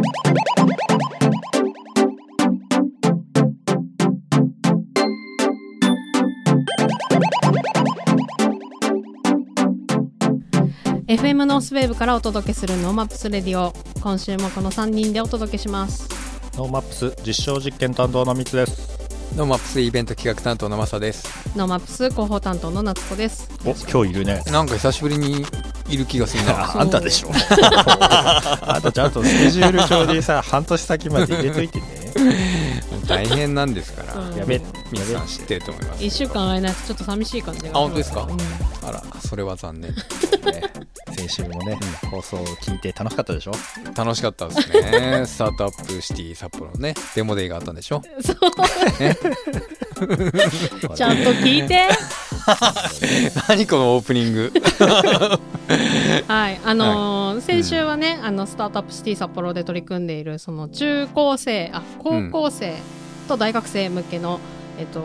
FM ノースウェーブからお届けするノーマップスレディオ。今週もこの3人でお届けします。ノーマップス実証実験担当のみつです。ノーマップスイベント企画担当のマサです。ノーマップス広報担当の夏子です。お今日いるね。なんか久しぶりにいる気がするな。あ あんたでしょ。あん。たちゃんとスケジュール帳でさ半年先まで入れといてね。大変なんですから、うん。やべ皆さん知ってると思います。1週間会えないとちょっと寂しい感じがあ本当ですか？うん。あらそれは残念。ね。先週もね、放送を聞いて楽しかったでしょ。楽しかったですね。スタートアップシティ札幌のねデモデイがあったんでしょ。そう。ちゃんと聞いて 何このオープニング？はいあのー先週はね、あのスタートアップシティ札幌で取り組んでいるその中高生あ高校生と大学生向けの、えっと、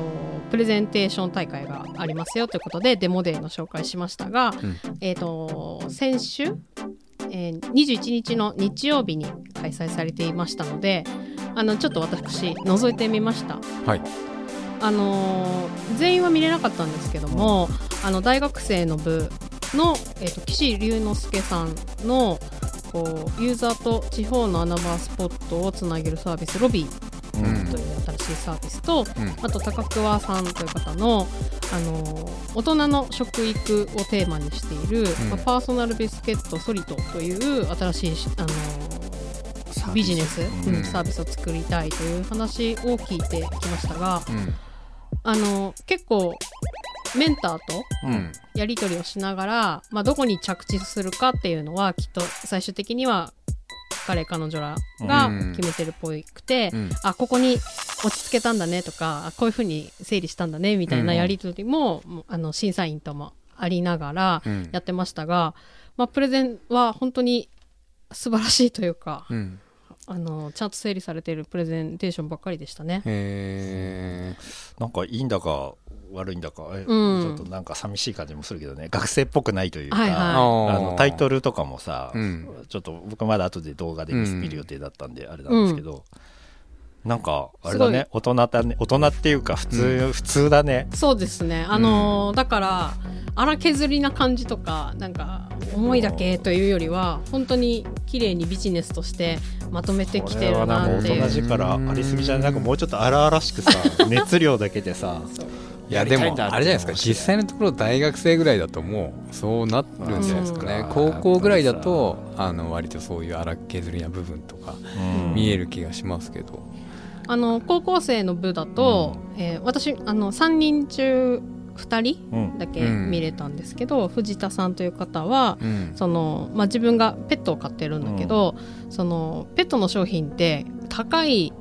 プレゼンテーション大会がありますよということでデモデーの紹介しましたが、うん。えっと先週、えー21日の日曜日に開催されていましたのであのちょっと私覗いてみました。はいあのー全員は見れなかったんですけども、あの大学生の部の、えー、と岸龍之介さんのこうユーザーと地方の穴場スポットをつなげるサービスロビーうんという新しいサービスと、うん。あと高桑さんという方の、あのー大人の食育をテーマにしている、ん。まあパーソナルビスケットソリトという新しいし、あのービジネス、うんうん。サービスを作りたいという話を聞いてきましたが、うんあの結構メンターとうん。やり取りをしながら、まあ、どこに着地するかっていうのはきっと最終的には彼彼女らが決めてるっぽくて、うん。あここに落ち着けたんだねとかあこういうふうに整理したんだねみたいなやり取りも,、もうあの審査員ともありながらうん。やってましたが、まあ、プレゼンは本当に素晴らしいというか、うんあのちゃんと整理されているプレゼンテーションばっかりでしたね。へなんかいいんだか悪いんだか、えうん。ちょっとなんか寂しい感じもするけどね。学生っぽくないというか、はいはい。ーあのタイトルとかもさ、うん。ちょっと僕まだ後で動画で見見る予定だったんであれなんですけど、なんかあれだね大人だね大人っていうか普通、普通だね。そうですね。あのーだから荒削りな感じとかなんか思いだけというよりは本当に綺麗にビジネスとしてまとめてきてるこれはなんか大なっていう人力ありすぎじゃない？なんかもうちょっと荒々しくさ熱量だけでさいやでもあれじゃないですか実際のところ大学生ぐらいだともうそうなるんじゃないですかね。うん高校ぐらいだとあの割とそういう荒削りな部分とかうん。見える気がしますけどあの高校生の部だと、えー私あの3人中2人うん。だけ見れたんですけど、藤田さんという方はうん。その、まあ、自分がペットを飼ってるんだけど、そのペットの商品って高い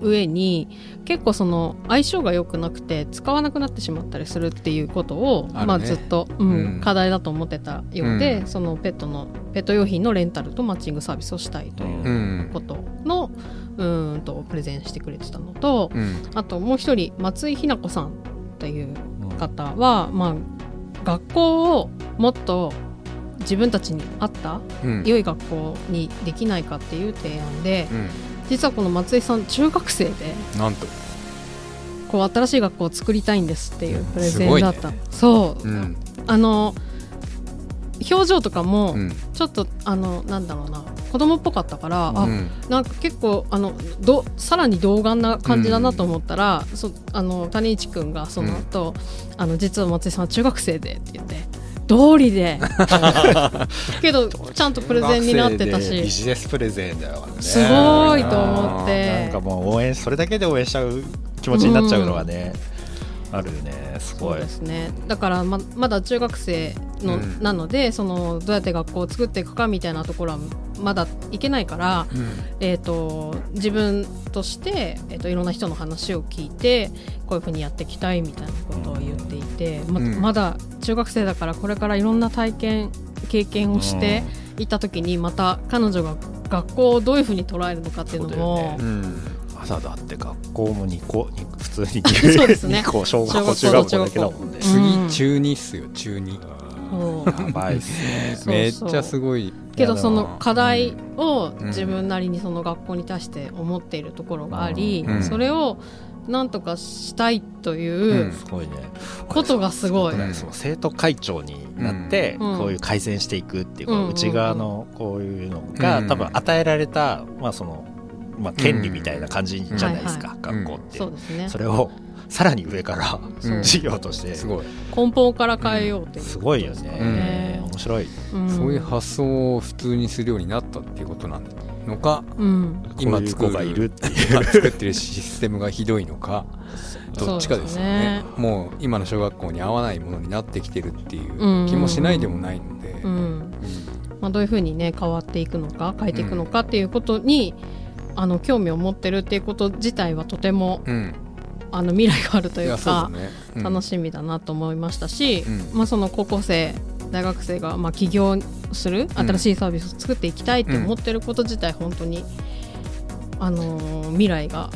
上に結構その相性が良くなくて使わなくなってしまったりするっていうことを、ね。まあ、ずっと、うんうん。課題だと思ってたようで、うん。そのペットのペット用品のレンタルとマッチングサービスをしたいといううん。ことの、うーんとプレゼンしてくれてたのとうん。あともう一人松井ひな子さんという方は、まあ、学校をもっと自分たちに合ったうん。良い学校にできないかっていう提案でうん実はこの松井さん中学生でなんと。こう新しい学校を作りたいんですっていうプレゼンだった、そう、うん。あの表情とかもうん。ちょっと、あのなんだろうな。子供っぽかったから、あうん。なんか結構あのどさらに童顔な感じだなと思ったら、そあの谷市君がその後、あの実は松井さんは中学生でって言って道理で。けどちゃんとプレゼンになってた学生でビしジネスプレゼンだよね。すごいと思っなてんかもう応援それだけで応援しちゃう気持ちになっちゃうのがね、あるよね。すそうごいですね。だからままだ中学生の、うん。なのでそのどうやって学校を作っていくかみたいなところはまだいけないから、うん。えー、と自分として、えー、といろんな人の話を聞いてこういうふうにやっていきたいみたいなことを言っていて、まうん。まだ中学生だからこれからいろんな体験経験をしていった時にまた彼女が学校をどういうふうに捉えるのかっていうのもね。うん。まだだって学校も2個に普通に そうですね。2個小学校中小学校だけだもんね。次中2っすよ中2そうやばいっすね。めっちゃすごい。けどその課題うをん自分なりにその学校に対して思っているところがあり、うん。それをなんとかしたいといううん。すごい。ねことがすごい。うんその生徒会長になって、うん。こういう改善していくっていう内側のこういうのが、うん。多分与えられた、まあそのまあ、権利みたいな感じじゃないですか、うん。学校って、そうですね。それをさらに上からそう。うん授業として。すごい、根本から変えようっていう、すごいよね、うん。面白い。うん。そういう発想を普通にするようになったっていうことなのかうん。今がいるっていう。今作ってるシステムがひどいのかどっちかですよね。もう今の小学校に合わないものになってきてるっていう気もしないでもないので、うん。まあ、どういうふうにね変わっていくのか変えていくのかっていうことに、あの興味を持ってるっていうこと自体はとてもあの未来があるといいうかね、うん。楽しみだなと思いましたし、うん。まあ、その高校生大学生がまあ起業する新しいサービスを作っていきたいって思ってること自体本当に、あのー未来が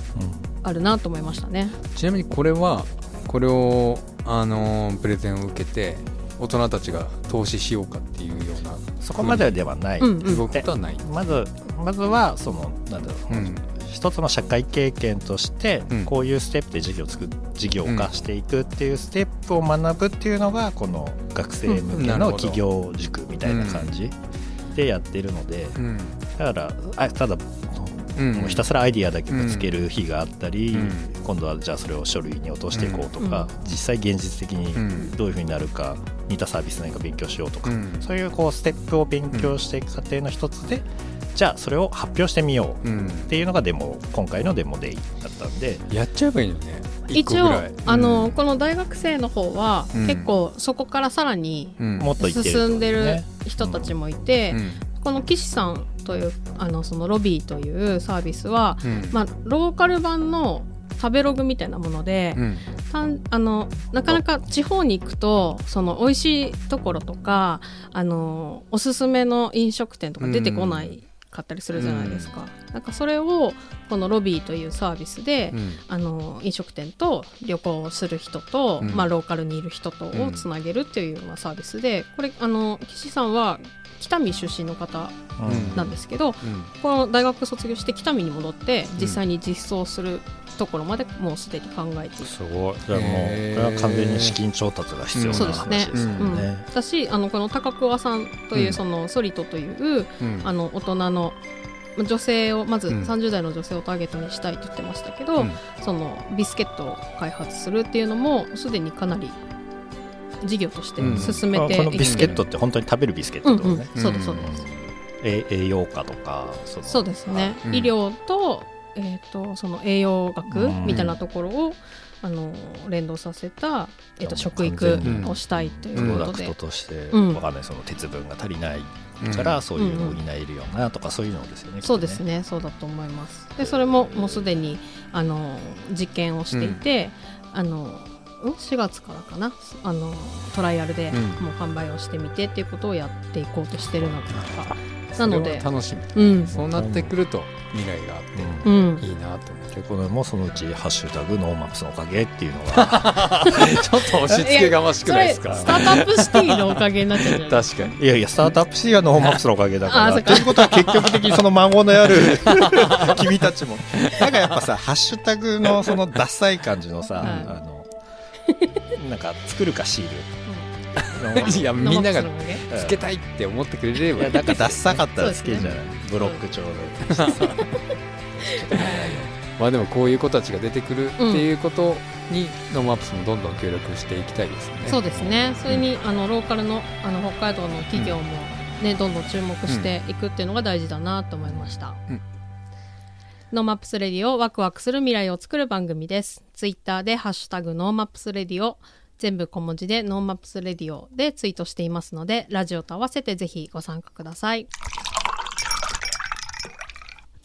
あるなと思いましたね。ちなみにこれはこれをあのープレゼンを受けて大人たちが投資しようかっていうようなそこまでではない、うんうん。動きとはない、まずまずはそのなんだろう、うん一つの社会経験として、うん。こういうステップで事業を作っ事業化していくっていうステップを学ぶっていうのがこの学生向けの企業塾みたいな感じでやってるので、うん。だからあただうん。もうひたすらアイディアだけぶつける日があったり、うん。今度はじゃあそれを書類に落としていこうとか、実際現実的にうん。どういうふうになるか似たサービス何か勉強しようとか、うん。そういうこうステップを勉強していく過程の一つで、じゃあそれを発表してみよううん。っていうのがデモ今回のデモデイだったんで、やっちゃえばいいのね。一応あの、この大学生の方は、うん。結構そこからさらにうん。もっと進んでるね人たちもいて、うん。この岸さんというあのそのロビーというサービスは、うん。まあ、ローカル版の食べログみたいなもので、うん。たんあのなかなか地方に行くとその美味しいところとかあのおすすめの飲食店とか出てこないかったりするじゃないですか。なんかそれをこのロビーというサービスで、うん。あの飲食店と旅行をする人と、うん。まあ、ローカルにいる人とをつなげるっていうようなサービスでこれあの岸さんは北見出身の方うん。なんですけど、うん。この大学卒業して北見に戻って実際に実装するところまでもうすでに考えている。すごい。じゃあもう、これは完全に資金調達が必要なそうですね。話ですようん。ね。だしあのこの高桑さんという、うん。そのソリトといううん。あの大人のま女性をまずうん。30代の女性をターゲットにしたいと言ってましたけど、うん。そのビスケットを開発するっていうのもすでにかなり事業として進めてこのビスケットトって本当に食べるビスケッうんうん。トとね。そうですそうです、え栄養価とか、そうですね、うん。医療と,、えー、とその栄養学うんみたいなところを、あの連動させた、えー、と食育をしたいといプロダクうことで、トとして、うん。わかんない。その鉄分が足りないうん。から、そういうのを補えるようなとか、そういうのですよね。そうですね。そうだと思います。でそれももうすでにあの実験をしていて、あのん4月からかな。あのトライアルでうん。もう販売をしてみてっていうことをやっていこうとしてるのとか、なそれはので。楽しみ。うん。そうなってくると未来があってうん。いいなと思う。でこれもそのうち「ハッシュタグノーマップスのおかげ」っていうのが ちょっと押し付けがましくないですか？スタートアップシティのおかげになっちゃう確か？に いやいやスタートアップシティはノーマップスのおかげだから。ということは結局的にその孫のある 君たちも。なんかやっぱさハッシュタグのそのダサい感じのさ、はい。あのなんか作るかシール。いやみんながつけたいって思ってくれればいやなんかダッサかったら好きじゃない、そうですブロック調で、まあでもこういう子たちが出てくるっていうことにノーマップスもどんどん協力していきたいですよね。そうですね。それにあのローカルのあの北海道の企業も、ねどんどん注目していくっていうのが大事だなと思いました、うんノーマップスレディオワクワクする未来を作る番組です。ツイッターでハッシュタグノーマップスレディオ。全部小文字でノーマップスレディオでツイートしていますのでラジオと合わせてぜひご参加ください。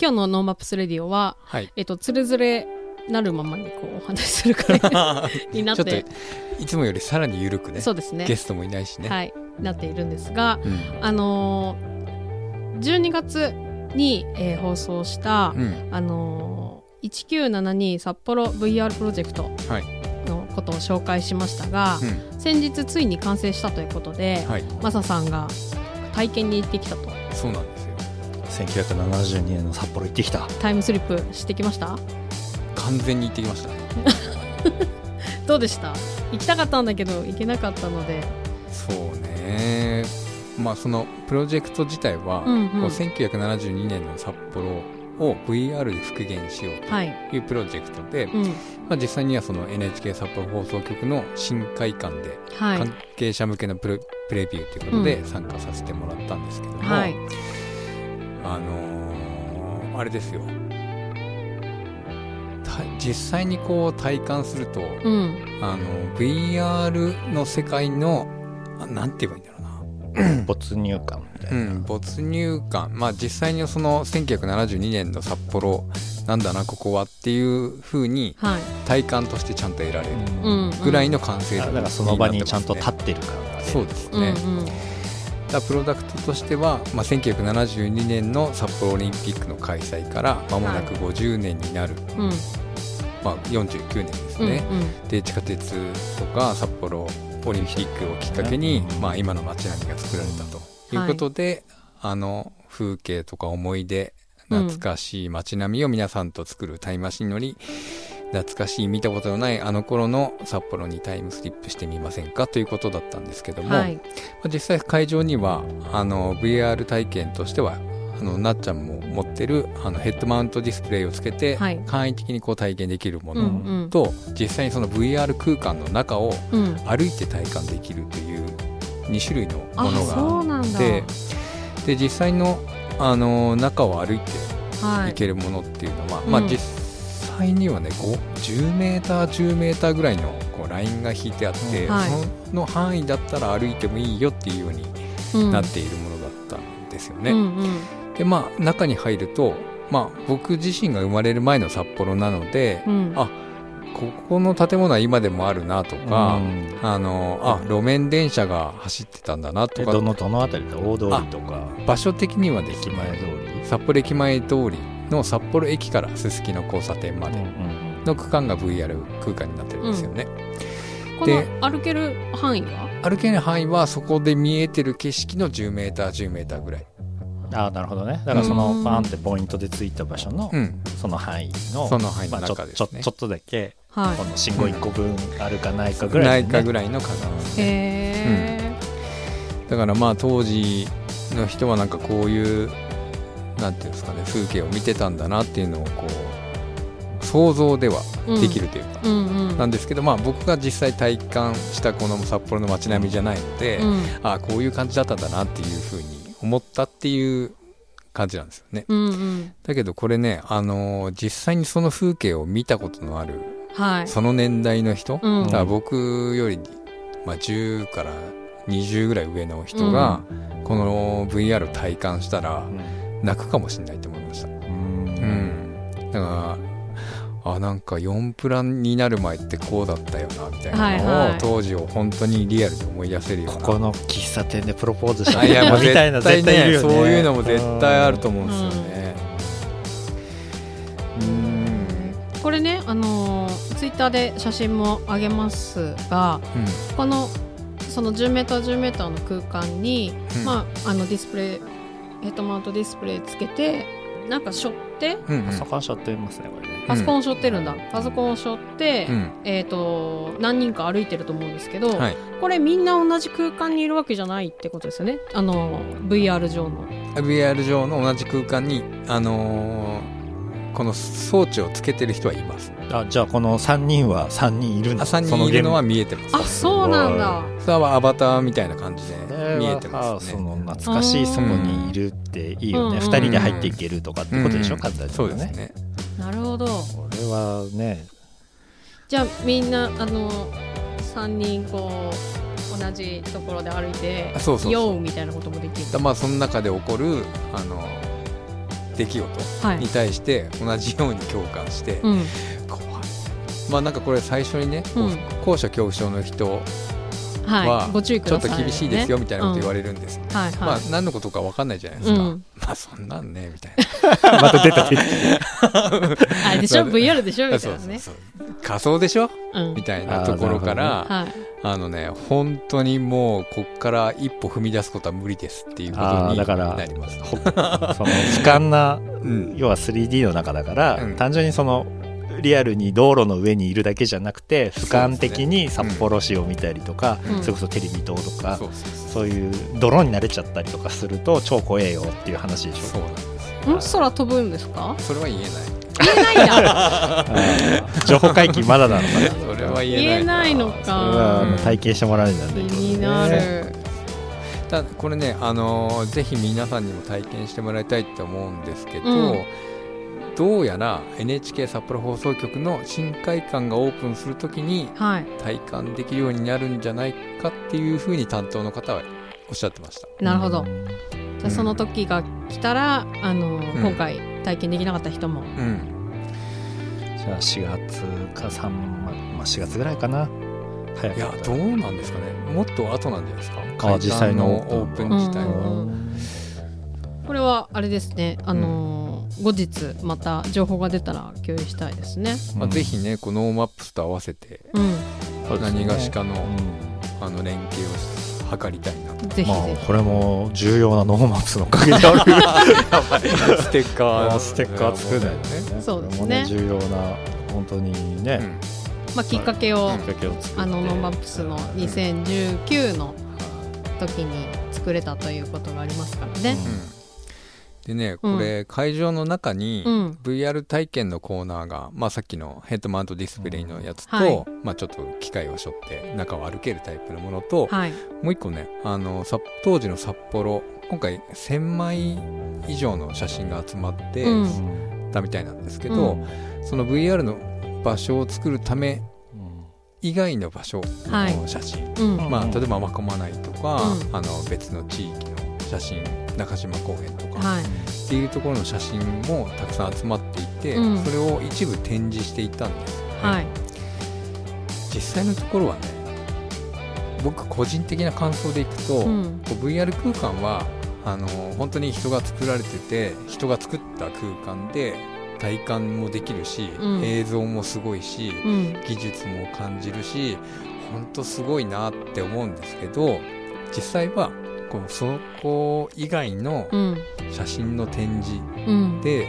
今日のノーマップスレディオははい。えっとつれづれなるままにこうお話しする会 になっちょってといつもよりさらに緩くね。そうですね。ゲストもいないしね、はい、なっているんですが、うん。あのー、12月に、えー放送した、うん。あのー1972札幌 VR プロジェクトはい。のことを紹介しましたが、うん。先日ついに完成したということで、はい。マサさんが体験に行ってきたと。そうなんですよ。1972年の札幌行ってきた。タイムスリップしてきました？完全に行ってきましたね。どうでした？行きたかったんだけど行けなかったので。そうねまあそのプロジェクト自体は、うんうん。こう1972年の札幌を VR で復元しようはい、とい。うプロジェクトで、うん。まあ、実際にはその NHK 札幌放送局の新会館ではい。関係者向けのプレプレビューということで参加させてもらったんですけども、はい。あのーあれですよ。た実際にこう体感すると、うん。あの VR の世界のあなんて言えばいいんだろうな没入感みたいな、うん、没入感。まあ実際にその1972年の札幌なんだなここはっていう風にはい。体感としてちゃんと得られる。うん。ぐらいの完成度あだからその場にちゃんと立立ってる感が出るそうですうんね、だからプロダクトとしては、まあ、1972年の札幌オリンピックの開催から間もなく50年になる、うん。うんまあ、49年ですうんね、で地下鉄とか札幌オリンピックをきっかけに、うんまあ、今の街並みが作られたと。い。うことで、あの風景とか思い出懐かしい街並みを皆さんと作るタイムマシンに乗り懐かしい見たことのないあの頃の札幌にタイムスリップしてみませんか？ということだったんですけども、はい。まあ実際会場にはあの VR 体験としてはあのなっちゃんも持ってるあのヘッドマウントディスプレイをつけて、はい。簡易的にこう体験できるもうんうのん。と、実際にその VR 空間の中をうん。歩いて体感できるという2種類のあものがなんだ。でで実際のあの中を歩いてはい。いけるものっていうのは、うん。まあ実際にはね5 10メーター10メーターぐらいのこうラインが引いてあって、うん。はい。その範囲だったら歩いてもいいよっていうようにうん。なっているものだったんですよね。うんうんでまあ中に入ると、まあ、僕自身が生まれる前の札幌なので、うん。あここの建物は今でもあるなとか、うん。あのあ路面電車が走ってたんだなとか。えどのどの辺りで大通りとか。場所的にはです駅前通ねり札幌駅前通りの札幌駅からすすきの交差点までの区間が VR 空間になってるんですよね。こでの歩ける範囲は？歩けない範囲はそこで見えてる景色の 10m、10m ぐらい。ああなるほどね。だからそうん。のパーンってポイントでついた場所のうん、その範囲のその範囲の中ですね。ちょちょっとだけはこの信号1個分あるかないかぐぐらいらいのねかぐらいの数ね。えだからまあ当時の人はなんかこういうなんていうんですかね風景を見てたんだなっていうのをこう想像ではできるというか、うんうん。なんですけどまあ僕が実際体感したこの札幌の街並みじゃないので、うん。ああこういう感じだったんだなっていうふうに思ったっていう感じなんですよね。うんうん。だけどこれね、あのー実際にその風景を見たことのあるはい。その年代の人、うん。だから僕より、まあ、10から20ぐらい上の人が、この VR を体感したら泣くかもしれないと思いました。うん。うん、だからあなんか4プランになる前ってこうだったよなみたいなのを、はいはい。当時を本当にリアルに思い出せるような。ここの喫茶店でプロポーズしたあいやもうみたいな絶対ね絶対いるよね。そういうのも絶対あると思うんですよね。うん。これねあのツイッターで写真も上げますがこのその 10m10m の空間に、うん。まああのディスプレイヘッドマウントディスプレイつけてなんか背負ってうんうん。そこはしょってますねこれね。パソコンを背負ってるんだ、パソコンを背負って、うん。えっ、と何人か歩いてると思うんですけど、はい、これみんな同じ空間にいるわけじゃないってことですよね。あの VR 上の。VR 上の同じ空間に、あのーこの装置をつけてる人はいます。あじゃあこの3人は3人いるんだあ3人いるのは見えてます。あそうなんだ。それはアバターみたいな感じそでれ見えてはますね。その懐かしいそこにいるっていいよね、うん。2人で入っていけるとかってことでしょ、うん。簡単にそうですね。なるほど。これはね。じゃあみんなあの3人こう同じところで歩いてあそうそうそう。ようみたいなこともできる？だまあその中で起こるあの出来事はいに対して同じように共感して、うん怖い。まあなんかこれ最初にね、うん高所恐怖症の人はちょっと厳しいですよみたいなこと言われれるんです。はいまあはい、何のことか分かんないじゃないですか。うん。まあそんなんねみたいな。また出たあれでしょ？VR でしょ？みたいなね。そうそうそう仮想でしょ？うん。みたいなところからあ,、はい。のね本当にもうこっから一歩踏み出すことは無理ですっていうことにあーだからなります。ほ その俯瞰なうん。要は 3D の中だから、うん。単純にそのリアルに道路の上にいるだけじゃなくて俯瞰的に札幌市を見たりとか、うん。それこそテレビ塔とか、そうそうそう。いう泥に慣れちゃったりとかすると超怖えよっていう話でしょ。そうなんです。ん？空飛ぶんですか？それは言えない。言えない んだあー情報解禁まだなのかな。それは言えない言えないのそれはあのか体験してもらうんだ気ねになる。ただこれね、あのーぜひ皆さんにも体験してもらいたいって思うんですけど、うんどうやら NHK 札幌放送局の新会館がオープンするときにはい。体感できるようになるんじゃないかっていうふうに担当の方はおっしゃってました。なるほど。うん。じゃあその時が来たらあの今回体験できなかった人も。うん、じゃあ4月か3、まあ、4月ぐらいかな。早いやどうなんですかね。もっと後なんじゃないですか。あ実際のオープン。自体は、うん。これはあれですね。あのー後日また情報が出たら共有したいですね。まあ、ぜひねこのノーマップスと合わせてうん。何がしかの,、うんあの連携を図りたいなと。ぜひぜまあこれも重要なノーマップスのおかげである。ステッカーステッカー作るんだよね。そうですね。これも重要な本当にね、ひまあきっかけをあのノンバップスの2019の時に作れたということがありますからね。うんでねこれ会場の中にうん。VR 体験のコーナーが、まあ、さっきのヘッドマウントディスプレイのやつと、うんはい。まあ、ちょっと機械を背負って中を歩けるタイプのものと、はい。もう一個ねあのさ当時の札幌今回1000枚以上の写真が集まってうん。たみたいなんですけど、うん。その VR の場所を作るためうん以外の場所はい。の写真、うん。まあ、例えばまないとか、うん。あの別の地域の写真中島公園とか、はい。っていうところの写真もたくさん集まっていて、うん。それを一部展示していたんですよね、はい。実際のところはね僕個人的な感想でいくと、うん。VR 空間はあの本当に人が作られてて人が作った空間で体感もできるし、うん。映像もすごいし、うん。技術も感じるし本当すごいなって思うんですけど実際はこうそこ以外のうん。写真の展示うん。で、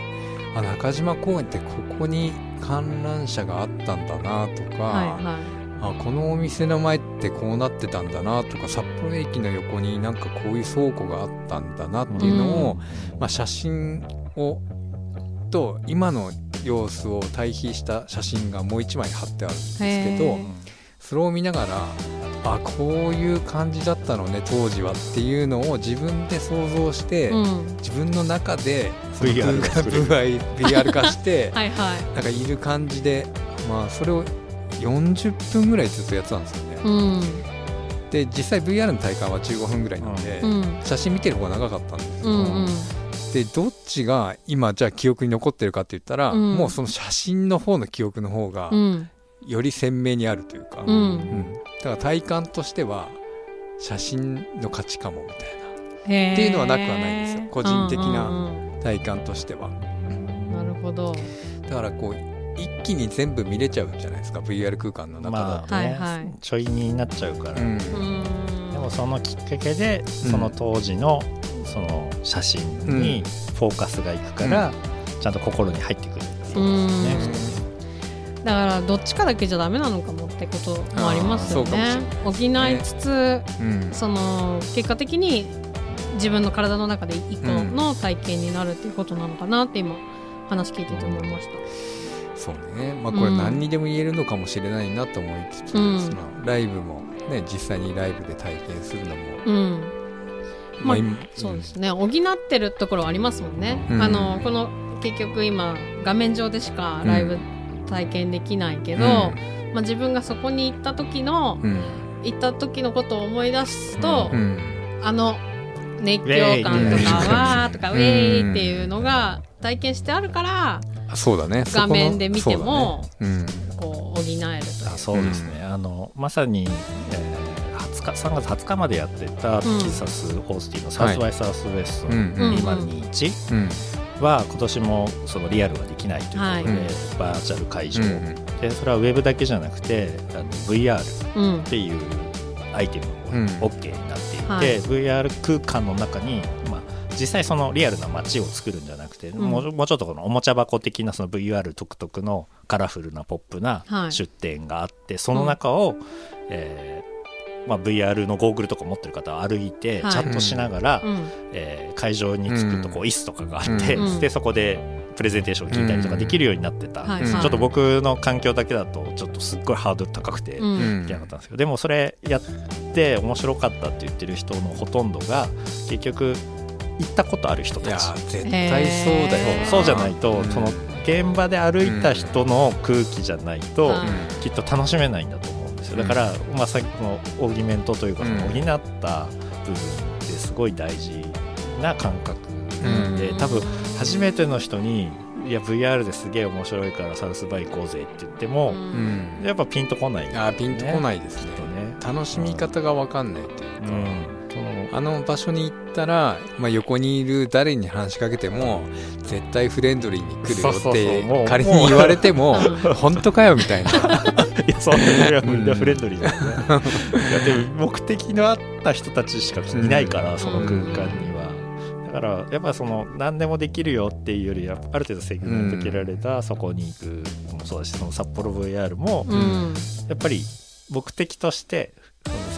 あ中島公園ってここに観覧車があったんだなとか、はいはい。あこのお店の前ってこうなってたんだなとか札幌駅の横になんかこういう倉庫があったんだなっていうのを、まあ、写真をと今の様子を対比した写真がもう一枚貼ってあるんですけどそれを見ながらあこういう感じだったのね当時はっていうのを自分で想像して、うん。自分の中でその VR VR, VR 化して はいはい。なんかいる感じでまあそれを40分ぐらいずっとやってたんですよね、うん。で実際 VR の体感は15分ぐらいなんで、うん。写真見てる方が長かったんですけど、うんうん。でどっちが今じゃあ記憶に残ってるかって言ったら、うん。もうその写真の方の記憶の方がうんより鮮明にあるというか、ううん。んだから体感としては写真の価値かもみたいへー。っていうのはなくはないんですよ。個人的な体感としては。うん。なるほど。だからこう一気に全部見れちゃうんじゃないですか。VR 空間の中だと、まあね、はいはい。ちょいになっちゃうから、うん。うん。でもそのきっかけでその当時のその写真にフォーカスがいくから、ちゃんと心に入ってくるっていうことうんですね。だからどっちかだけじゃダメなのかもってこともありますよね。補いつつうん。その結果的に自分の体の中で一個の体験になるっていうことなのかなって今話聞いてて思いました。そうね。まあこれ何にでも言えるのかもしれないなと思いつつ、うん。ライブもね実際にライブで体験するのも、うん。まあ今そうですね。補ってるところはありますもんね、うん。あのこの結局今画面上でしかライブ体験できないけど、まあ、自分がそこに行った時のうん。行った時のことを思い出すと、うん。あの熱狂感とかわーとかウうん。ェイっていうのが体験してあるからあそうだね。画面で見てもうこう補えるというあそうですね、あのまさに、えー20日3月20日までやってたテキサス・オースティンのサウスバイ・サウスウェストだねうんうんうん201うんは今年もそのリアルはできないということで、はい。バーチャル会場、うんでそれはウェブだけじゃなくてあの VR うんっていうアイテムうん。も OK になっていて、はい。VR 空間の中に、まあ、実際そのリアルな街を作るんじゃなくて、ん。もうもうちょっとこのおもちゃ箱的なその VR 独特のカラフルなポップなはい。出店があって、その中を、えーまあ、VR のゴーグルとか持ってる方は歩いてチはい。ャットしながら、うん。えー会場に着くとこう椅子とかがあって、うん。でそこでプレゼンテーションを聞いたりとかできるようになってた。ん。です、はいちょっと僕の環境だけだとちょっとすっごいハードル高くて、ううん。んいけなかったん。ですけどでもそれやって面白かったって言ってる人のほとんどが結局行ったことある人いやたち絶対そうだよそうじゃないと、うん。その現場で歩いた人の空気じゃないと、はい。きっと楽しめないんだと思う。んですよ。だから、まあ、さっきのオーギュメントというかうん。補った部分ってすごい大事な感覚うん。で、多分初めての人に「いや VR ですげえ面白いからサウスバイ行こうぜ」って言っても、うん。やっぱピンとこないね、あーピンとこないですね。ね。楽しみ方が分かんないというか、うんそのあの場所に行ったら、まあ、横にいる誰に話しかけても絶対フレンドリーに来るよって仮に言われてもう。ん本当かよみたいな。いや、そんなにうん。フレンドリーだよね。いや、でも目的のあった人たちしかいないから、うん。その空間には。だから、やっぱその、何でもできるよっていうより、ある程度制限づけられた、そこに行く。のもそうだし、その札幌 VR も、うん。やっぱり目的として、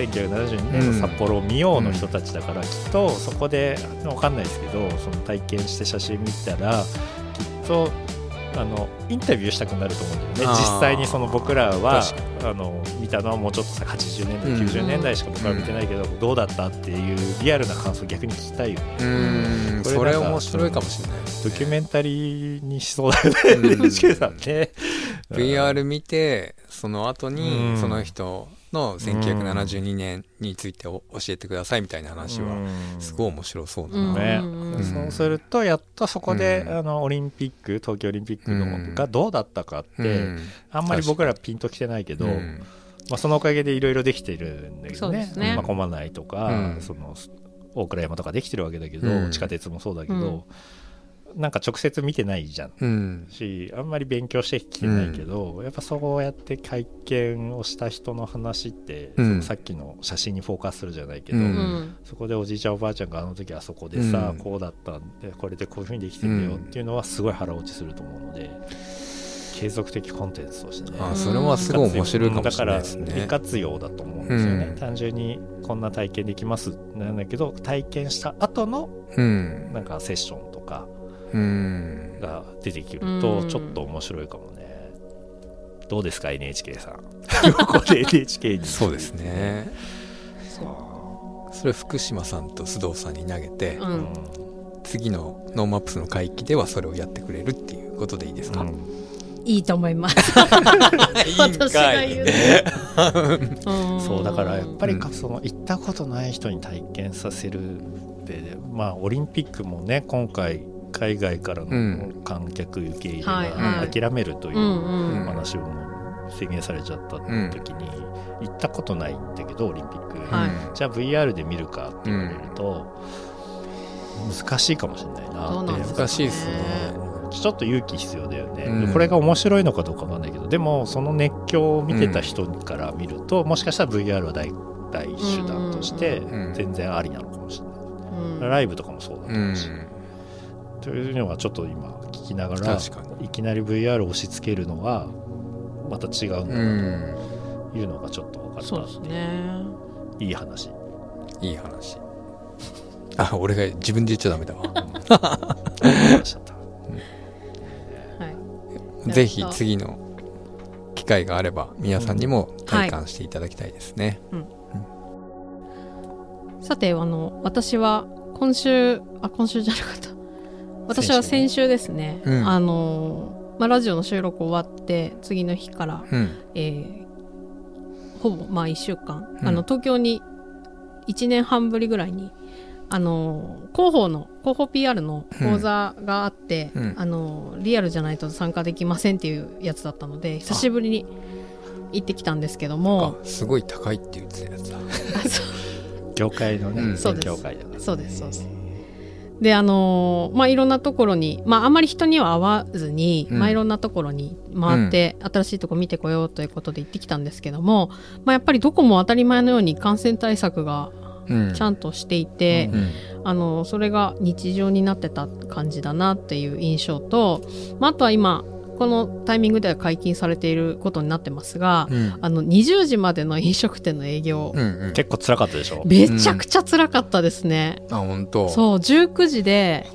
1972年の札幌を見ようの人たちだから、きっとそこで、わかんないですけど、その体験して写真見たら、きっと、あのインタビューしたくなると思うんだよね。実際にその僕らは確あの見たのはもうちょっとさ80年代、うん。90年代しか僕ら見てないけど、どうだったっていうリアルな感想逆に聞きたいよね。うーんそれ面白いかもしれないね。ドキュメンタリーにしそうだようん。ね NHK さんね。VR 見てその後にうん。その人の1972年についてお教えてくださいみたいな話はすごい面白そうだうん。な、ね、うん。そうするとやっとそこで、うん。あのオリンピック東京オリンピックの、うん。がどうだったかって、うん。あんまり僕らピンときてないけど、うん。まあ、そのおかげでいろいろできてるんだけどね。ね。まあ、駒内とか、うん。その大倉山とかできてるわけだけど、うん。地下鉄もそうだけど、なんか直接見てないじゃん。うん。しあんまり勉強してきてないけど、やっぱそうやって会見をした人の話って、うん。さっきの写真にフォーカスするじゃないけど、うん。うんそこでおじいちゃんおばあちゃんがあの時あそこでさ、うん。こうだったんでこれでこういうふうにできてんだよっていうのはすごい腹落ちすると思うので継続的コンテンツとしてね。あそれはすごい面白いかもしれないですだから利ね活用だと思うんですよね、うん。単純にこんな体験できますなんだけど体験した後のうん。なんかセッションとかうんが出てくるうんとちょっと面白いかもね、どうですか NHK さん。NHK に。そうですね。そそれ福島さんと須藤さんに投げて、うん。次のノーマップスの会期ではそれをやってくれるっていうことでいいですか、うん。いいと思います。いいん私がかい言うね。ん。そうだからやっぱりその行ったことない人に体験させるでまあオリンピックもね今回海外からうのん。観客受け入れが諦めるという話をもう宣言されちゃった時に行ったことないんだけどオリンピック、はい。じゃあ VR で見るかって言われると難しいかもしれないなって。難しいですね。ちょっと勇気必要だよね、うん。これが面白いのかどうかわかんないけどでもその熱狂を見てた人から見ると、もしかしたら VR は大大手段としてうん。全然ありなのかもしれない、うん。ライブとかもそうだとうん思うし、というのはちょっと今聞きながらいきなり VR を押し付けるのはまた違うんだなん。というのがちょっと分かったそうですね。いい話。いい話。あ俺が自分で言っちゃダメだわ。話しちゃった。はい。ぜひ次の機会があれば皆さんにも体感していただきたいですね、さて、あの、私は今週、あ、今週じゃなかった。私は先週ですね、うん。あの、まあ、ラジオの収録終わって、次の日から、うん。えーほぼ、まあ、1週間、うん。あの、東京に1年半ぶりぐらいに、あの、広報の、広報 PR の講座があって、うん。あの、リアルじゃないと参加できませんっていうやつだったので、久しぶりに行ってきたんですけども、あすごい高いって言ってたやつだ。業界のね、うん。勉そうです。そうですそうですであのーまあいろんなところにまああんまり人には会わずに、うん。まあいろんなところに回って、新しいとこ見てこようということで行ってきたんですけども、まあやっぱりどこも当たり前のように感染対策がうん。ちゃんとしていて、うん。あのそれが日常になってた感じだなっていう印象と、まあ、あとは今このタイミングでは解禁されていることになってますが、うん。あの20時までの飲食店の営業、うんうん。結構辛かったでしょ？めちゃくちゃ辛かったですね。あ本当。そう19時で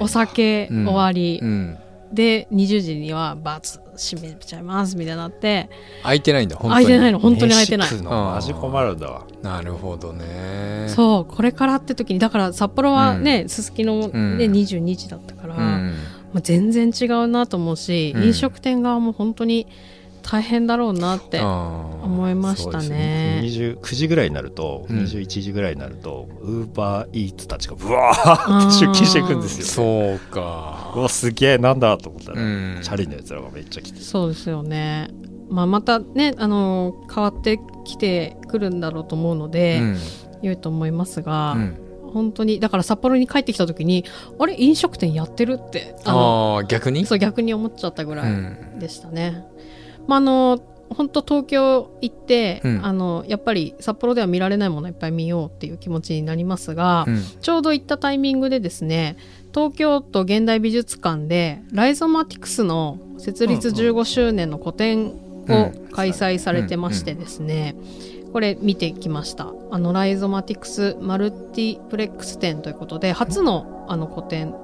お酒うん。終わり、うん。で20時にはバツ閉めちゃいますみたいになって。空いてないんだ本当に。空いてないの本当に空いてない。飯食うのマジ困るんだわ。なるほどね。そうこれからって時にだから札幌はねすすきのうん。で22時だったから、うんまあ、全然違うなと思うし、うん。飲食店側も本当に大変だろうなってあ思いましたね。20 9時ぐらいになると、うん。21時ぐらいになるとウーバーイーツたちがブワーって出勤していくんですよ、ね、そうか。うわすげえなんだと思ったら、うん。チャリのやつらがめっちゃ来て。そうですよね。まあ、またね、あの変わってきてくるんだろうと思うので、うん。良いと思いますが、うん本当にだから札幌に帰ってきた時にあれ飲食店やってるってあのああ逆に？そう逆に思っちゃったぐらいうん。でしたね。まああの本当東京行って、うん。あのやっぱり札幌では見られないものいっぱい見ようっていう気持ちになりますが、うん。ちょうど行ったタイミングでですね東京都現代美術館でライゾマティクスの設立15周年の個展を開催されてましてですね、これ見てきました。あのライゾマティクスマルティプレックス展ということで初のあの個展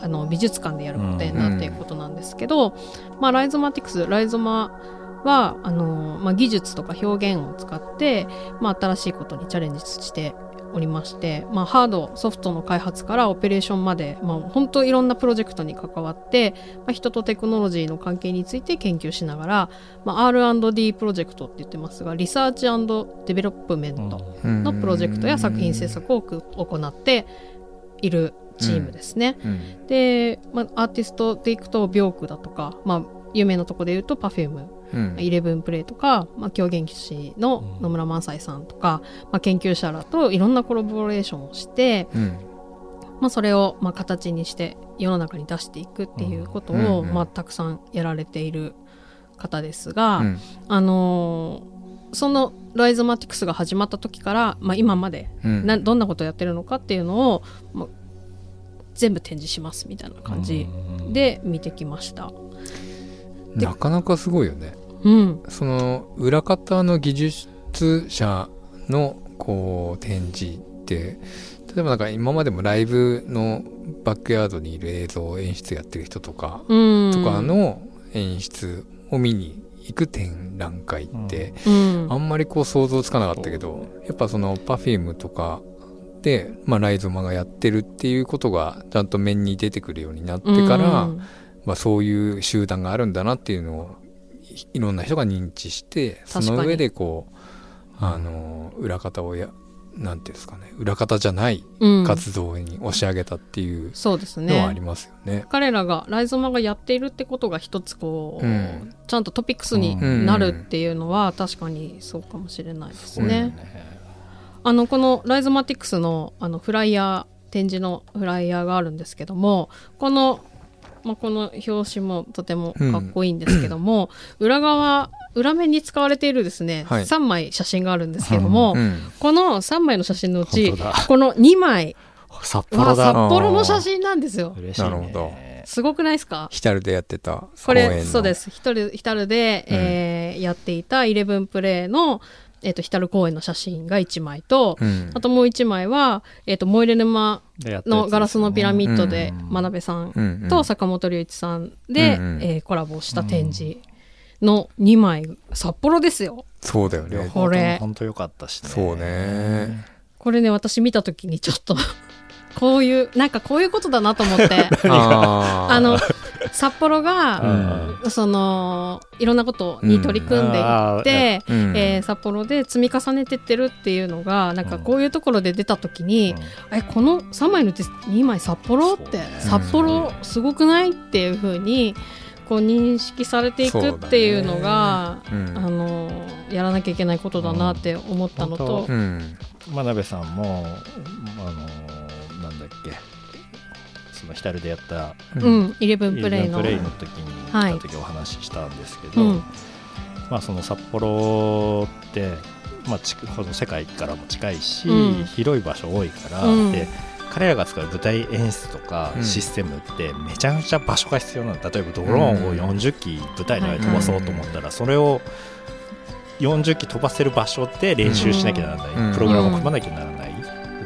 あの美術館でやる個展だっていうことなんですけど、まあ、ライゾマティクスライゾマはあの、まあ、技術とか表現を使って、まあ、新しいことにチャレンジしておりまして、まあ、ハードソフトの開発からオペレーションまで、まあ、本当いろんなプロジェクトに関わって、まあ、人とテクノロジーの関係について研究しながら、まあ、R&D プロジェクトって言ってますがリサーチデベロップメントのプロジェクトや作品制作をく行っているチームですね。うんで、まあ、アーティストでいくとビョークだとか、まあ、有名なとこで言うと Perfume うん。イレブンプレイとか、まあ、狂言師の野村萬斎さんとか、まあ、研究者らといろんなコラボレーションをして、うん。まあ、それをまあ形にして世の中に出していくっていうことうん。を、うん。まあ、たくさんやられている方ですが、うん。あのーそのライゾマティクスが始まった時から、まあ、今までうん。などんなことをやってるのかっていうのを、まあ、全部展示しますみたいな感じで見てきました。なかなかすごいよね。うん、その裏方の技術者のこう展示って例えばなんか今までもライブのバックヤードにいる映像演出やってる人とか、うん、とかの演出を見に行く展覧会って、うん。あんまりこう想像つかなかったけどやっぱその Perfume とかで、まあ、ライゾマがやってるっていうことがちゃんと面に出てくるようになってから、うんまあ、そういう集団があるんだなっていうのをいいろんな人が認知してその上でこうあの裏方をやなんていうんですかね裏方じゃないうん。活動に押し上げたっていうそうですのはありねますよね。彼らがライゾマがやっているってことが一つこう、うん。ちゃんとトピックスになるっていうのは確かにそうかもしれないですね。あのこのライゾマティクスのあのフライヤー展示のフライヤーがあるんですけどもこの、まあ、この表紙もとてもかっこいいんですけども、裏側裏面に使われているですね、はい。3枚写真があるんですけども、うんこの3枚の写真のうちこの2枚札は札幌の写真なんですよ。嬉しい、ね、なるほど。すごくないですか？ヒタルでやってたこれそうです。ヒタルヒタルで、うん。えーやっていたイレブンプレイの、えー、とヒタル公演の写真が1枚と、うん。あともう1枚は、えー、とモイレ沼のガラスのピラミッドでうん。真鍋さんと坂本龍一さんで、うんうん。えーコラボした展示の2枚。札幌ですよ。そうだよね。両方これ。本当良かったしね。そうね。これね私見た時にちょっと こういうなんかこういうことだなと思って。あの札幌が、うん。そのいろんなことに取り組んでいって、うん。えー札幌で積み重ねてってるっていうのがなんかこういうところで出た時に、えこの3枚のうち2枚札幌？って、札幌すごくない？っていう風にこう認識されていくっていうのが、うん。あのやらなきゃいけないことだなって思ったのと、うんうん。真鍋さんもあののヒタルでやったうん、イレブンプレイの時にはい。行った時お話ししたんですけど、うん。まあ、その札幌って、まあ、ちこの世界からも近いし、うん。広い場所多いから、うん。で彼らが使う舞台演出とかうん。システムってめちゃめちゃ場所が必要なの例えばドローンを40機舞台の上に飛ばそうと思ったらそれを40機飛ばせる場所で練習しなきゃならない、うん。プログラムを組まなきゃならない、舞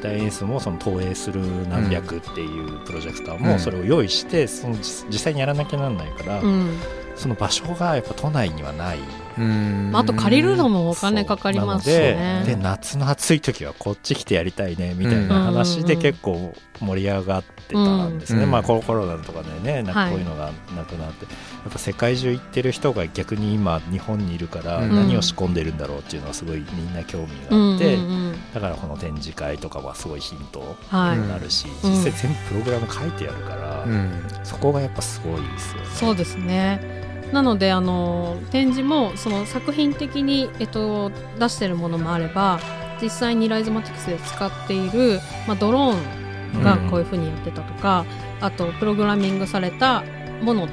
台演出もその投影する何百っていうプロジェクターうん。もそれを用意してその実実際にやらなきゃならないから、うん。その場所がやっぱ都内にはないうん。あと借りるのもお金かかりますしね。でで夏の暑い時はこっち来てやりたいねみたいな話でうん結構盛り上がってたんですね、うん。まあコロナとかでねなんかこういうのがなくなって、やっぱ世界中行ってる人が逆に今日本にいるからうん。何を仕込んでるんだろうっていうのはすごいみんな興味うんがあって、うんうんだからこの展示会とかはすごいヒントはい、になるし、うん実際全部プログラム書いてあるから、うん。そこがやっぱすごいですよね。そうですねなのであの展示もその作品的に、えっと、出してるものもあれば実際にライズマティクスで使っている、まあ、ドローンがこういうふうにやってたとか、あとプログラミングされたもの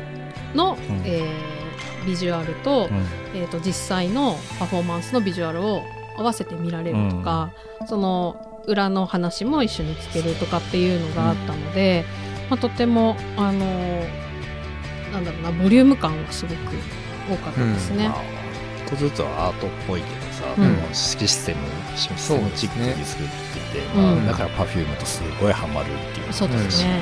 の、ん。えービジュアルと,、うん。えー、と実際のパフォーマンスのビジュアルを合わせて見られるとか、その裏の話も一緒に聞けるとかっていうのがあったので、まあ、とてもあのなんだろうなボリューム感がすごく多かったですね。まあちょっとずつはアートっぽいけどさ、うん。でもシステムシステムチックに作ってて、うん。まあ、だから Perfume とすごいハマるっていう。そうですね。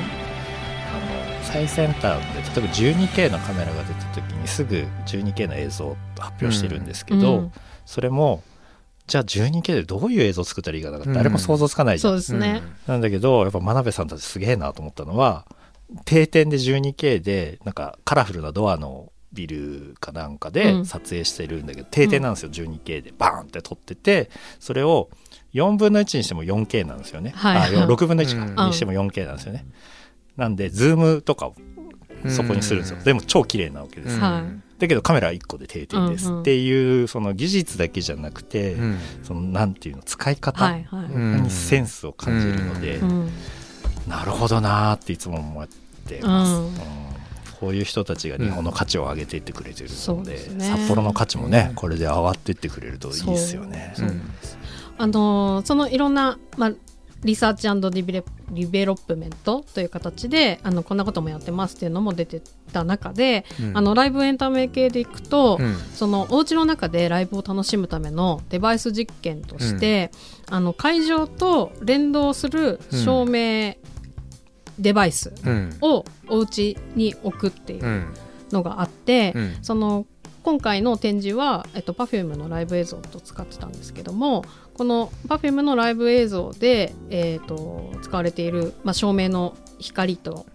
あの最先端で例えば 12K のカメラが出た時にすぐ 12K の映像を発表してるんですけど、うん。それもじゃあ 12K でどういう映像を作ったらいいかなんかうん誰も想像つかないじゃん、そうですね。なんだけどやっぱ真鍋さんたちすげえなと思ったのは定点で 12K でなんかカラフルなドアのビルかなんかうでん。撮影してるんだけど、定点なんですよ 12K で。バーンって撮っててそれを4分の1にしても 4K なんですよね、はい。あ6分の1か、うんにしても 4K なんですよね。なんでズームとかをそこにするんですよ、でも超綺麗なわけです、うん。はい。だけどカメラは1個で定点です。うん。うんっていうその技術だけじゃなくて、うん。そのなんていうの使いは方にセンスを感じるので、うんなるほどなーっていつも思ってます、うん。うん。こういう人たちが日本の価値を上げていってくれてるそうので,、ですね。札幌の価値もねこれで上がっていってくれるといいですよね。あのーそのいろんな、まあ、リサーチディベ、ディベロップメントという形であのこんなこともやってますっていうのも出てた中で、うん。あのライブエンタメ系でいくと、うん。そのお家の中でライブを楽しむためのデバイス実験として、あの会場と連動する照明デバイスうん。をお家に置くっていううん。のがあって、うん。その今回の展示は、えっと、Perfume のライブ映像を使ってたんですけどもこの Perfume のライブ映像で、えー、と使われている、まあ、照明の光と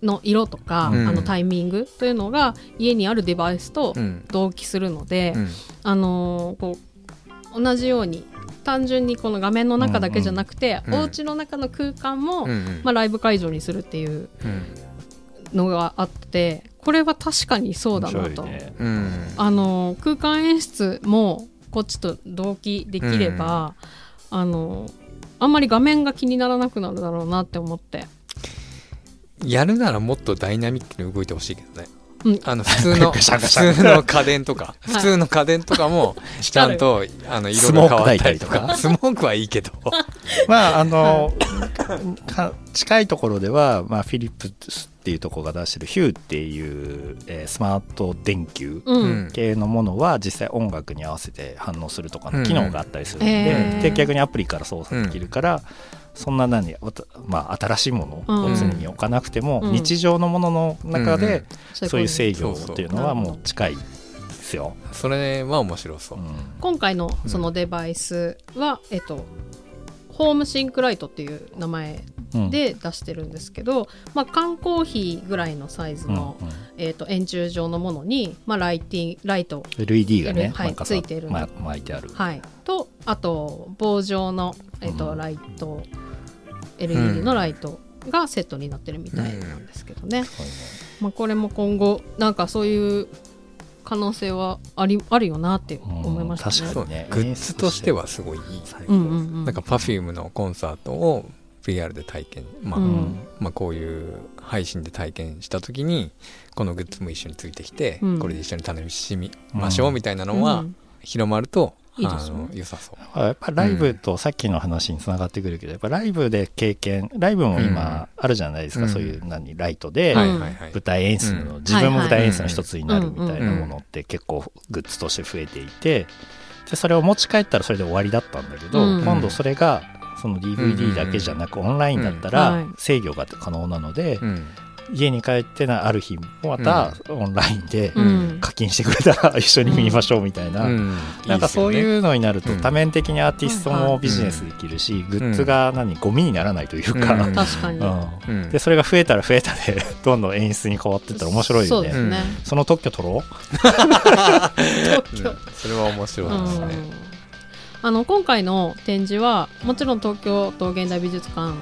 の色とか、うん。あのタイミングというのが家にあるデバイスとうん。同期するので、うん。あのーこう同じように単純にこの画面の中だけじゃなくて、うんうんお家の中の空間も、うんまあ、ライブ会場にするっていううんのがあってこれは確かにそうだなと、ね。うん。あの空間演出もこっちと同期できれば、あのあんまり画面が気にならなくなるだろうなって思って、やるならもっとダイナミックに動いてほしいけどね。うん、あの 普通の普通の家電とか。い。普通の家電とかも ちゃんとあの色が変わったりとか。か。スモークはいいけど。まああのか近いところでは、まあ、フィリップスっていうところが出してるヒューっていう、えースマート電球うん。うん系のものは実際音楽に合わせて反応するとかの機能があったりするので,、で逆にアプリから操作できるから、そんな何まあ、新しいものを常に置かなくても、うん。日常のものの中でそういう制御っていうのはもう近いですよ。それは面白そう。うん。今回のそのデバイスは、えっとホームシンクライトっていう名前うん。で出してるんですけど、まあ、缶コーヒーぐらいのサイズの、うんうん。えっと円柱状のものに、まあ、ライティンライト LED がね、はいついてるの。ま巻いてある。はい、とあと棒状の、えっとうん。ライト LED のライトがセットになってるみたいなんですけどね、まあ、これも今後なんかそういう可能性はありあるよなって思いましたね。うん確かにね。グッズとしてはすごいいい。うんうんうん、なんか Perfume のコンサートを VR で体験、まあうん。まあ、こういう配信で体験した時にこのグッズも一緒についてきて、うん。これで一緒に楽しみましょうみたいなのはうん。広まると、いいですね。良さそう。やっぱライブとさっきの話につながってくるけど、やっぱライブで経験ライブも今あるじゃないですか、うん。そういう何ライトで舞台演出の、うん。自分も舞台演出の一つになるみたいなうんものって結構グッズとして増えていてでそれを持ち帰ったらそれで終わりだったんだけど、うん。今度それがその DVD だけじゃなくオンラインだったうん。らはい。制御が可能なので、うん家に帰ってなある日またオンラインでうん。課金してくれたら一緒に見ましょうみたいな、うん。なんかそうういうのになるとうん。多面的にアーティストもビジネスできるし、グッズが何ゴミにならないというか、うん。確かに、うん。うん。でそれが増えたら増えたで どんどん演出に変わってったら面白いよねそうですね、その特許取ろう？ん。それは面白いですね。うん。あの今回の展示はもちろん東京都現代美術館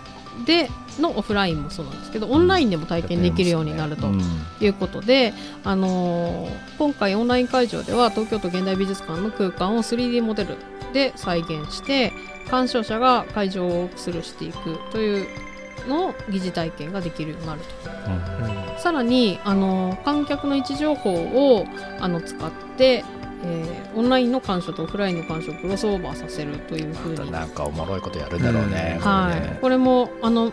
でのオフラインもそうなんですけどオンラインでも体験できるようになるとうん。いうことで、あのー今回オンライン会場では東京都現代美術館の空間を 3D モデルで再現して鑑賞者が会場をスルーしていくというのを疑似体験ができるようになると。さらにあの観客の位置情報をあの使って、えーオンラインの鑑賞とオフラインの鑑賞をクロスオーバーさせるというふうに、なんかおもろいことやるんだろうね、うん。はね。い、これもあの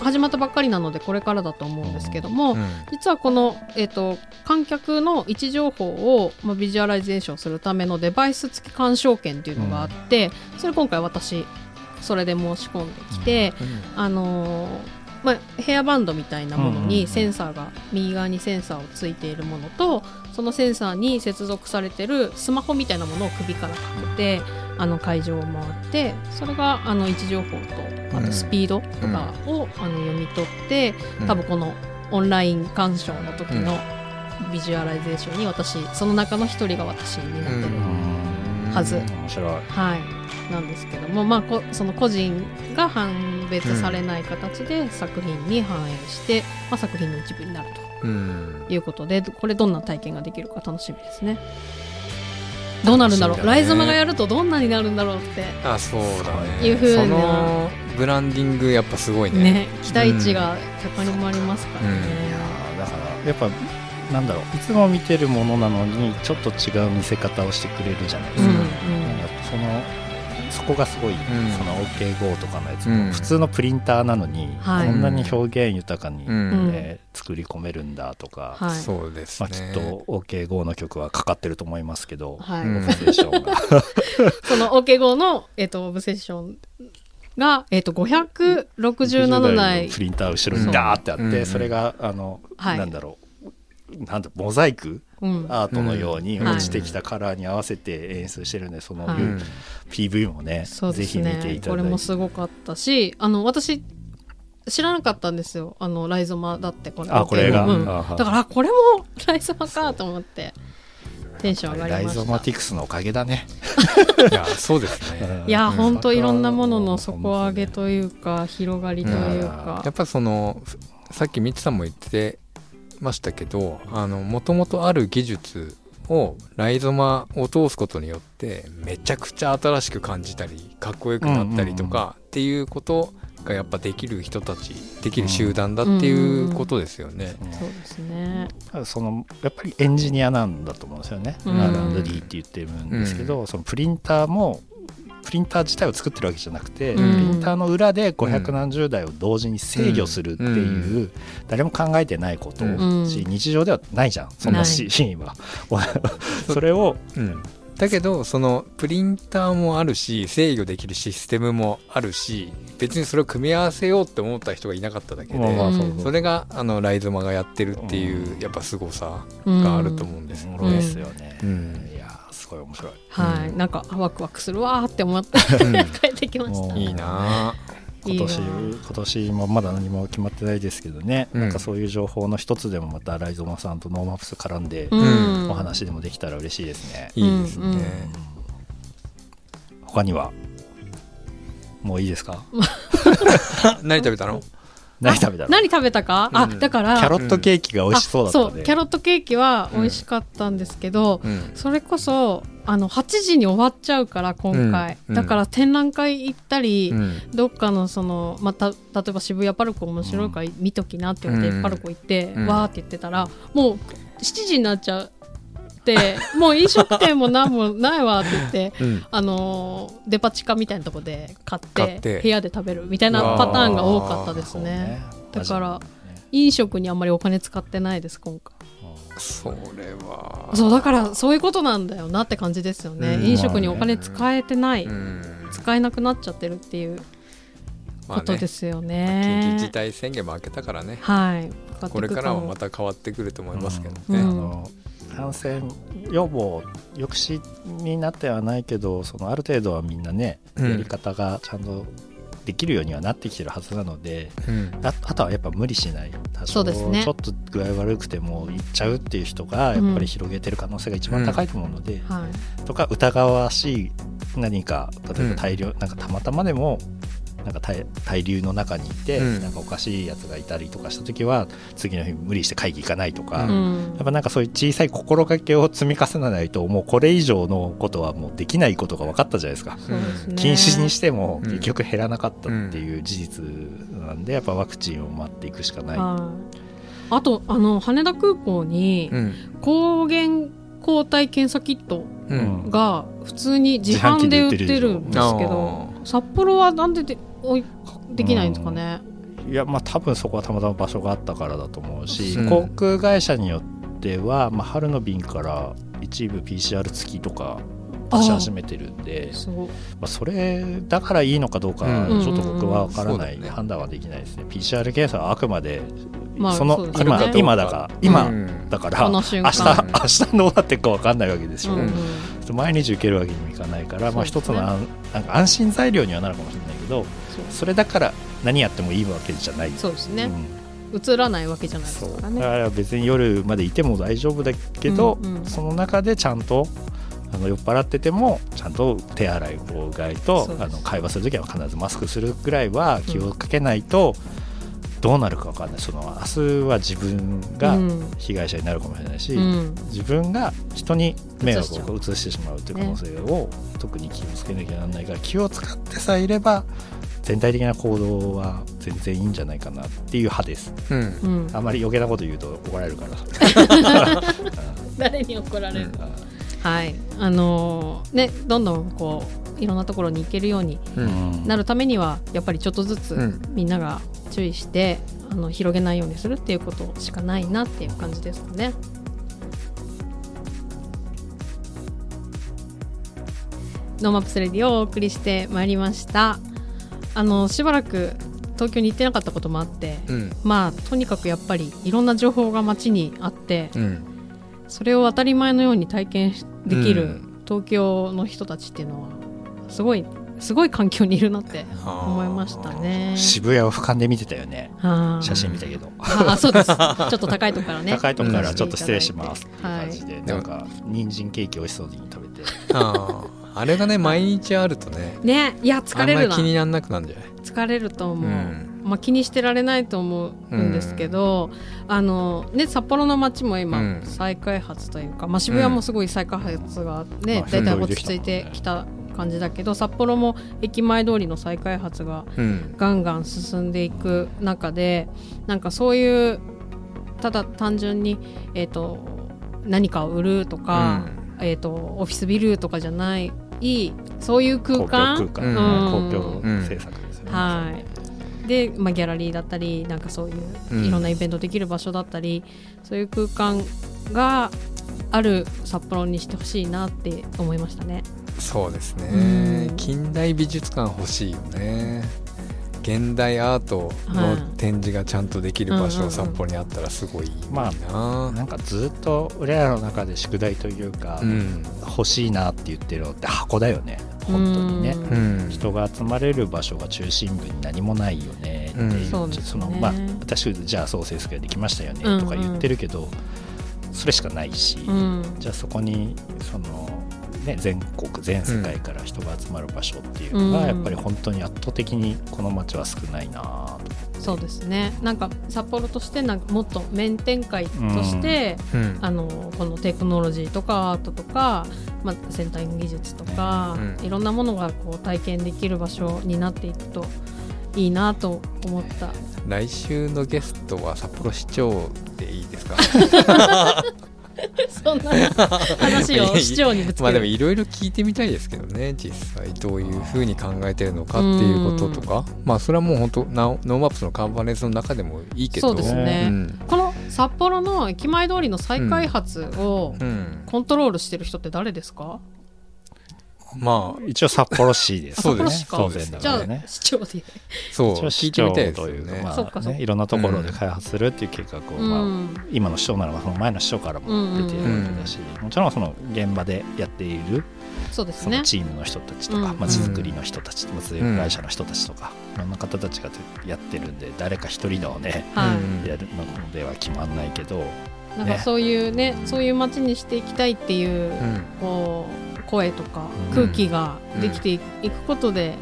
始まったばっかりなのでこれからだと思うんですけども、うん。実はこの、えー、と観客の位置情報を、まあ、ビジュアライゼーションするためのデバイス付き鑑賞券っていうのがあって、それ今回私それで申し込んできて、あのーまあ、ヘアバンドみたいなものにセンサーが右側にセンサーをついているものとそのセンサーに接続されてるスマホみたいなものを首からかけてあの会場を回ってそれがあの位置情報とあとスピードとかをあの読み取って多分このオンライン鑑賞の時のビジュアライゼーションに私その中の一人が私になってる、うん。はず。面白い。はい、なんですけども、まあ、こその個人が判別されない形で作品に反映して、まあ、作品の一部になるうん。ということでこれどんな体験ができるか楽しみですね。どうなるんだろう？ね。ライゾマがやるとどんなになるんだろうってあそうだね。いう風なそのブランディングやっぱすごいね。ね期待値が高まりますからね。あーだからやっぱなんだろう。いつも見てるものなのにちょっと違う見せ方をしてくれるじゃないですか、こがすごい、ん。その OKGO とかのやつうん。も普通のプリンターなのに、はい。こんなに表現豊かに、うん。ね作り込めるんだとか、はい。そうですまあ、ねきっと OKGO の曲はかかってると思いますけど、はい。うんオブセッションが。その OK 号の、えっとオブセッションが、えっと567台。プリンター後ろにダーってあって、うん。それがあの、はい。なんだろう。なんだモザイクうんアートのようにうん。落ちてきたカラーに合わせて演出してるんでそのはい。うん PV もね、そうですぜひ見てねいただいて。これもすごかったしあの私知らなかったんですよ。あのライゾマだってこれあこれが、うん。だからあこれもライゾマかと思ってテンション上がライりました。ゾマティクスのおかげだね、いやそうですね。う んいや、うんほんといろんなものの底上げというか広がりというか、やっぱそのふさっきみつさんも言ってましたけどもともとある技術をライゾマを通すことによってめちゃくちゃ新しく感じたりかっこよくなったりとかっていうことがやっぱできる人たちできる集団だっていうことですよね。そうですね。そのやっぱりエンジニアなんだと思うんですよね、うん。R&D って言ってるんですけど、そのプリンターもプリンター自体を作ってるわけじゃなくて、うん。プリンターの裏で500何十台を同時に制御するっていう、誰も考えてないことうん。し、日常ではないじゃんそんなシシーンは。それをうん。だけどそのプリンターもあるし制御できるシステムもあるし別にそれを組み合わせようって思った人がいなかっただけで、そうう。んそれがあのライゾマがやってるっていう、うん。やっぱ凄さうんがあると思うんですよね。うんすごい面白い。はい、うん。なんかワクワクするわーって思ってう ん帰ってきました。うん。いいな今年いいわ今年もまだ何も決まってないですけどね、うん。なんかそういう情報の一つでもまたライゾマさんとノーマップス絡んでうん。お話でもできたら嬉しいですね、いいですね。うん。うん。他にはもういいですか？何食べたの？何食べたの？何食べたか、あうん。だからキャロットケーキが美味しそうだったね、あそう。キャロットケーキは美味しかったんですけど、うん。それこそあの8時に終わっちゃうから今回、うん。だから展覧会行ったり、うん。どっかのその、また例えば渋谷パルコ面白いから見ときなって言って、うん。パルコ行って、うん。わーって言ってたらもう7時になっちゃってもう飲食店も何もないわって言って。うん。あのーデパ地下みたいなとこで買って買って。部屋で食べるみたいなパターンが多かったですそうね。だからね。飲食にあんまりお金使ってないです今回。それは。そうだからそういうことなんだよなって感じですよね、うん。飲食にお金使えてない、うん。使えなくなっちゃってるっていうまあね。ことですよ緊ね,、急事態宣言も明けたからね。はい。これからはまたた変わってくると思いますけどうん。ね、あの感染予防抑止になってはないけどそのある程度はみんなね、うん。やり方がちゃんとできるようにはなってきてるはずなのでうん。ああとはやっぱ無理しない。多少そうですね。ちょっと具合悪くても行っちゃうっていう人がやっぱり広げてる可能性が一番高いと思うので、はい。とか疑わしい何か例えば大量、なんかたまたまでもなんか対対流の中にいて、うん。なんかおかしいやつがいたりとかした時は次の日無理して会議行かないとか、ううん。やっぱなんかそういう小さい心がけを積み重ねないともうこれ以上のことはもうできないことが分かったじゃないですか。そうですね。禁止にしてもうん。結局減らなかったっていう事実なんでやっぱワクチンを待っていくしかない。はいあとあの羽田空港にうん。抗原抗体検査キットうん。が普通に自販で売ってるんですけあど札幌はなんででできないんですかね、いやまあ多分そこはたまたま場所があったからだと思うし、うん。航空会社によっては、まあ、春の便から一部 PCR 付きとか出し始めてるんでまあ、それだからいいのかどうかうん。ちょっと僕は分からない、うん。そうだよね判断はできないですね。PCR 検査はあくまでまあそのそうですね。今だから今うんだからこの明日明日どうなっていくか分かんないわけですよ、うんうん毎日受けるわけにもいかないから、まあ、一つの安なんか安心材料にはなるかもしれないけどそれだから何やってもいいわけじゃない。そうですね、うん。映らないわけじゃないでそう。だかすから別に夜までいても大丈夫だけど、うんうん。その中でちゃんとあの酔っ払っててもちゃんと手洗い、うがいとあの会話するときは必ずマスクするぐらいは気をかけないと、どうなるか分かんない。その明日は自分がうん。被害者になるかもしれないし、うん。自分が人に迷惑を移してしまうという可能性を特に気をつけなきゃならないから気を使ってさえいれば全体的な行動は全然いいんじゃないかなっていう派です。うん。うん。あんまり余計なこと言うと怒られるから。誰に怒られる、うん。はい。あのーねどんどんこういろんなところに行けるようにうん。なるためにはやっぱりちょっとずつうん。みんなが注意してあの広げないようにするっていうことしかないなっていう感じですかね。ノーマップスレディオをお送りしてまいりました。あのしばらく東京に行ってなかったこともあって、うん。まあとにかくやっぱりいろんな情報が街にあって、うん。それを当たり前のように体験しできるうん。東京の人たちっていうのはすごいすごい環境にいるなって思いましたね。渋谷を俯瞰で見てたよね。はあ写真見たけど。ああそうです。ちょっと高いとこからね。高いとこからちょっと失礼しますって感じで、いなんか人参ケーキ美味しそうに食べて。あれがね毎日あるとねね、いや疲れるなあんまり気。にならなくなるんじゃない？疲れると思う。うんまあ気にしてられないと思うんですけど、あのね札幌の街も今、うん再開発というか、まあ渋谷もすごい再開発がね、まあだいたいふんどり落ち着いてきた感じだけど、札幌も駅前通りの再開発がうん。ガンガン進んでいく中でなんかそういうただ単純に、えー、と何かを売るとか、えー、とオフィスビルとかじゃないそういう空間？公共政策ですよね。はい、で、まあ、ギャラリーだったりなんかそういううん。いろんなイベントできる場所だったり、そういう空間がある札幌にしてほしいなって思いましたね。そうですね。うん。近代美術館欲しいよね。現代アートの展示がちゃんとできる場所うんうんうん。札幌にあったらすごいいいまななんかずっと俺らの中で宿題というか、うん。欲しいなって言ってるのって箱だよね。本当にね。う。うん。人が集まれる場所が中心部に何もないよねっていう,、うん。そのまあ私じゃあ創生スクエアできましたよねうんうんとか言ってるけど、それしかないし、うん。じゃあそこにそのね、全国全世界から人が集まる場所っていうのが、うん。やっぱり本当に圧倒的にこの街は少ないなとそうですね。なんか札幌としてなんかもっと面展開として、うん。あのこのテクノロジーとかアートとか、まあ、先端技術とか、うん。いろんなものがこう体験できる場所になっていくといいなと思った。来週のゲストは札幌市長でいいですか？そんな話を市長にぶつまあでも。いろいろ聞いてみたいですけどね実際どういうふうに考えてるのかっていうこととか。まあそれはもう本当ノーマップスのカンファレンスの中でもいいけど。そうですね。うん。この札幌の駅前通りの再開発をうん。コントロールしてる人って誰ですか、まあ一応札幌市ですそうねです当然だじゃあからね。市長で。そう。市長というか、ねまあね、いろんなところで開発するっていう計画を、まあ、うん。今の市長ならばその前の市長からも出ているわけだし、もちろんその現場でやっているそうですね。チームの人たちとかうんまち、づくりの人たち物流会社の人たちとか、いろんな方たちがやってるんで誰か一人のねやるのでは決まんないけど、なんかそういうねそういう街にしていきたいっていう、うん。こう声とかうん。空気ができていくことで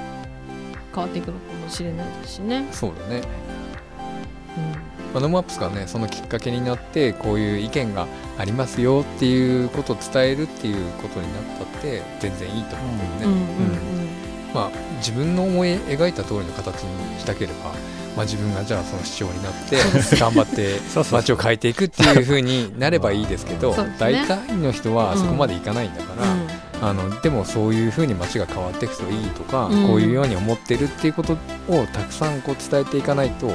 変わっていくのかもしれないですしね。そうだね。うまあノーマップスがねそのきっかけになってこういう意見がありますよっていうことを伝えるっていうことになったって全然いいと思うんだよね、んうん。うん。まあ、自分の思い描いた通りの形にしたければ、まあ、自分がじゃあその市長になって頑張ってそうそう。街を変えていくっていう風になればいいですけど大体の人はそこまでいかないんだから、うんあのでもそういう風に街が変わっていくといいとか、うん。こういうように思ってるっていうことをたくさんこう伝えていかないと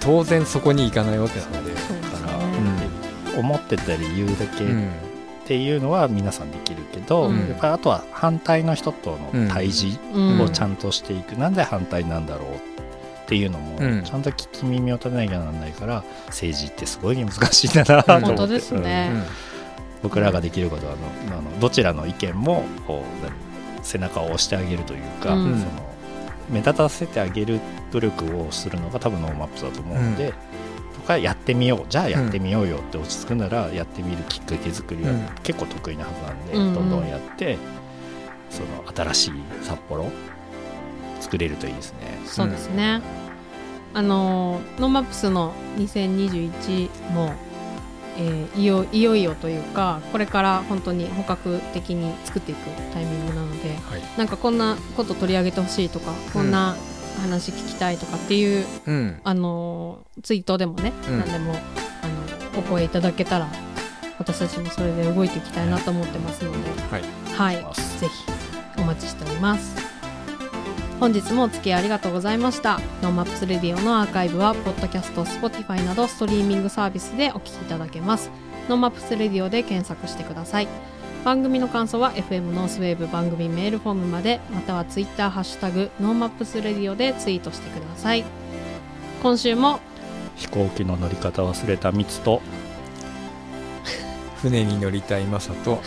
当然そこに行かないわけなので。だから、ね思ってた理由だけっうん。ていうのは皆さんできるけど、うん。やっぱりあとは反対の人との対峙うん。をちゃんとしていく、なんで反対なんだろうっていうのも、うん。ちゃんと聞き耳を立てなきゃならないから政治ってすごい難しいんだなと思って、本当ですね。うん僕らができることはあのあのどちらの意見もこう何背中を押してあげるというか、うん。その目立たせてあげる努力をするのが多分ノーマップスだと思うので、うん。とかやってみようじゃあやってみようよって落ち着くならやってみるきっかけ作りはうん。結構得意なはずなんで、うんどんどんやってその新しい札幌作れるといいですね。そうですね。あのノーマップスの2021も、えーいよいよいよというかこれから本当に本格的に作っていくタイミングなのではい。なんかこんなこと取り上げてほしいとか、こんな話聞きたいとかっていううん。あのツイートでもね、うん。何でもあのお声いただけたら私たちもそれで動いていきたいなと思ってますので、はい。はい、ぜひお待ちしております。本日もお付き合いありがとうございました。ノーマップスレディオのアーカイブは、ポッドキャスト、Spotify などストリーミングサービスでお聞きいただけます。ノーマップスレディオで検索してください。番組の感想は FM ノースウェーブ番組メールフォームまで、または Twitter ハッシュタグノーマップスレディオでツイートしてください。今週も飛行機の乗り方忘れたミツと船に乗りたいマサと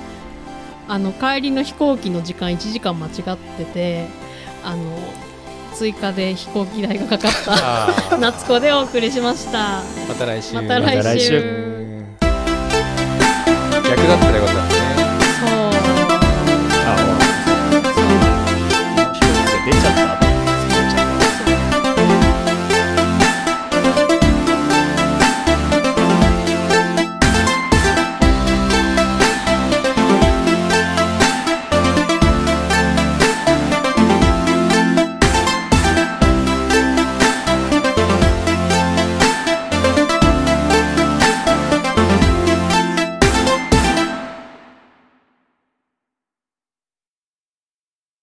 あの帰りの飛行機の時間1時間間違っててあの追加で飛行機代がかかった 夏子でお送りしました。また来週。また来週。また来週。うん逆だったらよかった